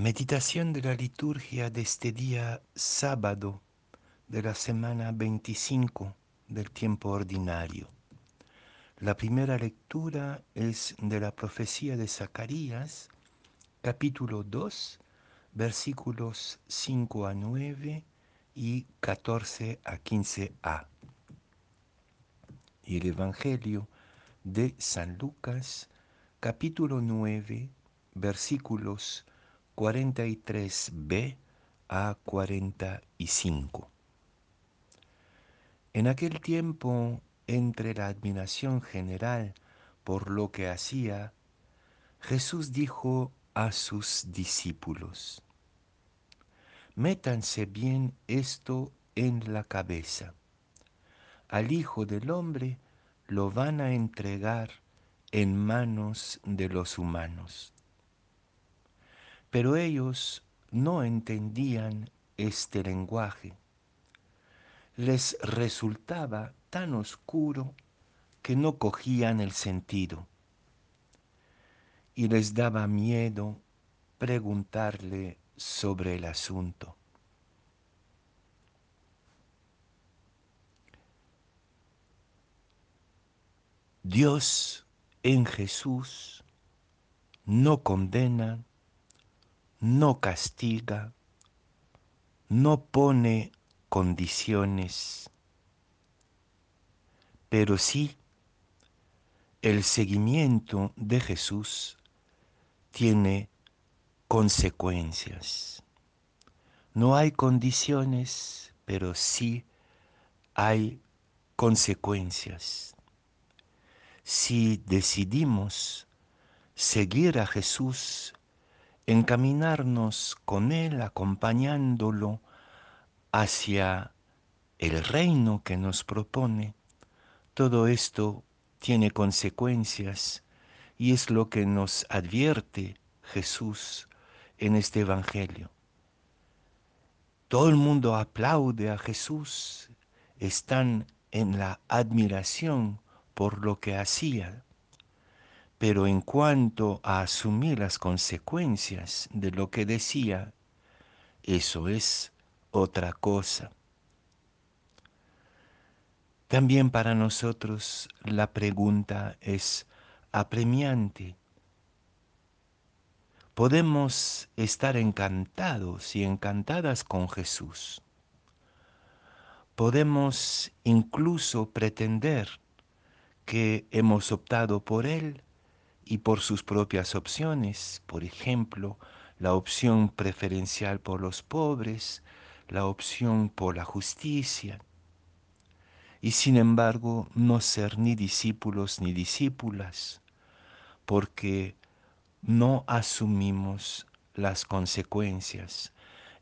Meditación de la liturgia de este día sábado de la semana 25 del tiempo ordinario. La primera lectura es de la profecía de Zacarías, capítulo 2, versículos 5 a 9 y 14 a 15a. Y el Evangelio de San Lucas, capítulo 9, versículos 43b a 45. En aquel tiempo, entre la admiración general por lo que hacía, Jesús dijo a sus discípulos, Métanse bien esto en la cabeza. Al Hijo del Hombre lo van a entregar en manos de los humanos pero ellos no entendían este lenguaje. Les resultaba tan oscuro que no cogían el sentido y les daba miedo preguntarle sobre el asunto. Dios en Jesús no condena no castiga, no pone condiciones, pero sí el seguimiento de Jesús tiene consecuencias. No hay condiciones, pero sí hay consecuencias. Si decidimos seguir a Jesús encaminarnos con Él, acompañándolo hacia el reino que nos propone, todo esto tiene consecuencias y es lo que nos advierte Jesús en este Evangelio. Todo el mundo aplaude a Jesús, están en la admiración por lo que hacía, pero en cuanto a asumir las consecuencias de lo que decía, eso es otra cosa. También para nosotros la pregunta es apremiante. Podemos estar encantados y encantadas con Jesús. Podemos incluso pretender que hemos optado por Él y por sus propias opciones, por ejemplo, la opción preferencial por los pobres, la opción por la justicia, y sin embargo no ser ni discípulos ni discípulas, porque no asumimos las consecuencias.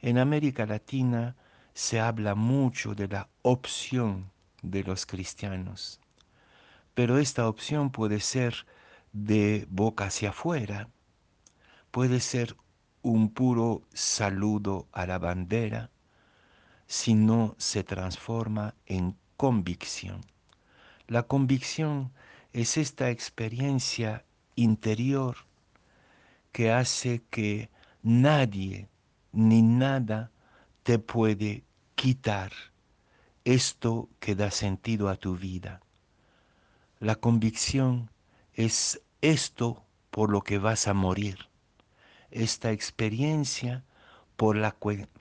En América Latina se habla mucho de la opción de los cristianos, pero esta opción puede ser de boca hacia afuera, puede ser un puro saludo a la bandera si no se transforma en convicción. La convicción es esta experiencia interior que hace que nadie ni nada te puede quitar esto que da sentido a tu vida. La convicción es esto por lo que vas a morir, esta experiencia por la,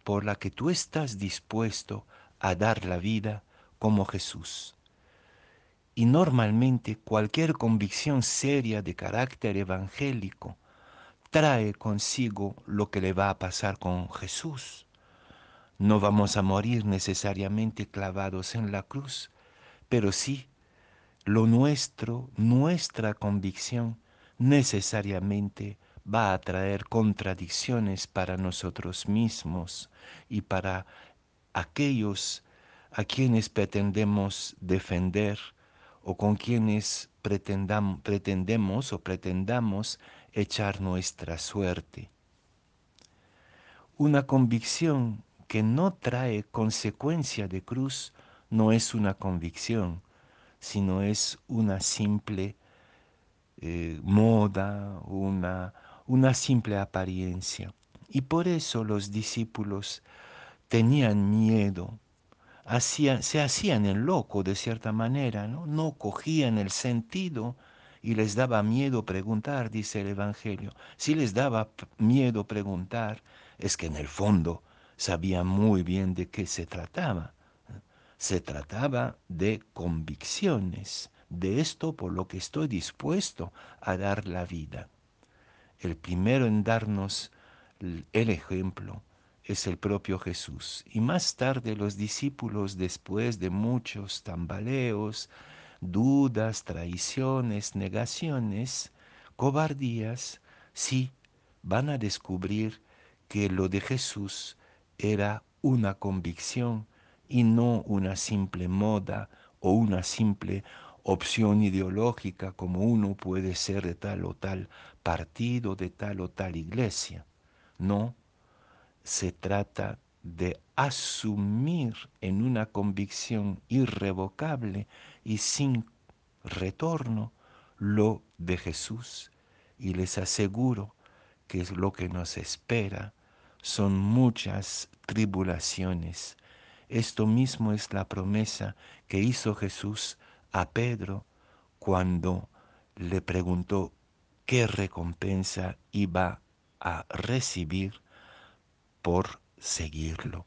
por la que tú estás dispuesto a dar la vida como Jesús. Y normalmente cualquier convicción seria de carácter evangélico trae consigo lo que le va a pasar con Jesús. No vamos a morir necesariamente clavados en la cruz, pero sí lo nuestro, nuestra convicción, necesariamente va a traer contradicciones para nosotros mismos y para aquellos a quienes pretendemos defender o con quienes pretendemos o pretendamos echar nuestra suerte. Una convicción que no trae consecuencia de cruz no es una convicción, sino es una simple eh, moda, una, una simple apariencia. Y por eso los discípulos tenían miedo, se hacían el loco de cierta manera, ¿no? no cogían el sentido y les daba miedo preguntar, dice el Evangelio. Si les daba miedo preguntar, es que en el fondo sabían muy bien de qué se trataba. Se trataba de convicciones, de esto por lo que estoy dispuesto a dar la vida. El primero en darnos el ejemplo es el propio Jesús. Y más tarde los discípulos, después de muchos tambaleos, dudas, traiciones, negaciones, cobardías, sí van a descubrir que lo de Jesús era una convicción y no una simple moda o una simple opción ideológica como uno puede ser de tal o tal partido, de tal o tal iglesia. No, se trata de asumir en una convicción irrevocable y sin retorno lo de Jesús. Y les aseguro que es lo que nos espera son muchas tribulaciones. Esto mismo es la promesa que hizo Jesús a Pedro cuando le preguntó qué recompensa iba a recibir por seguirlo.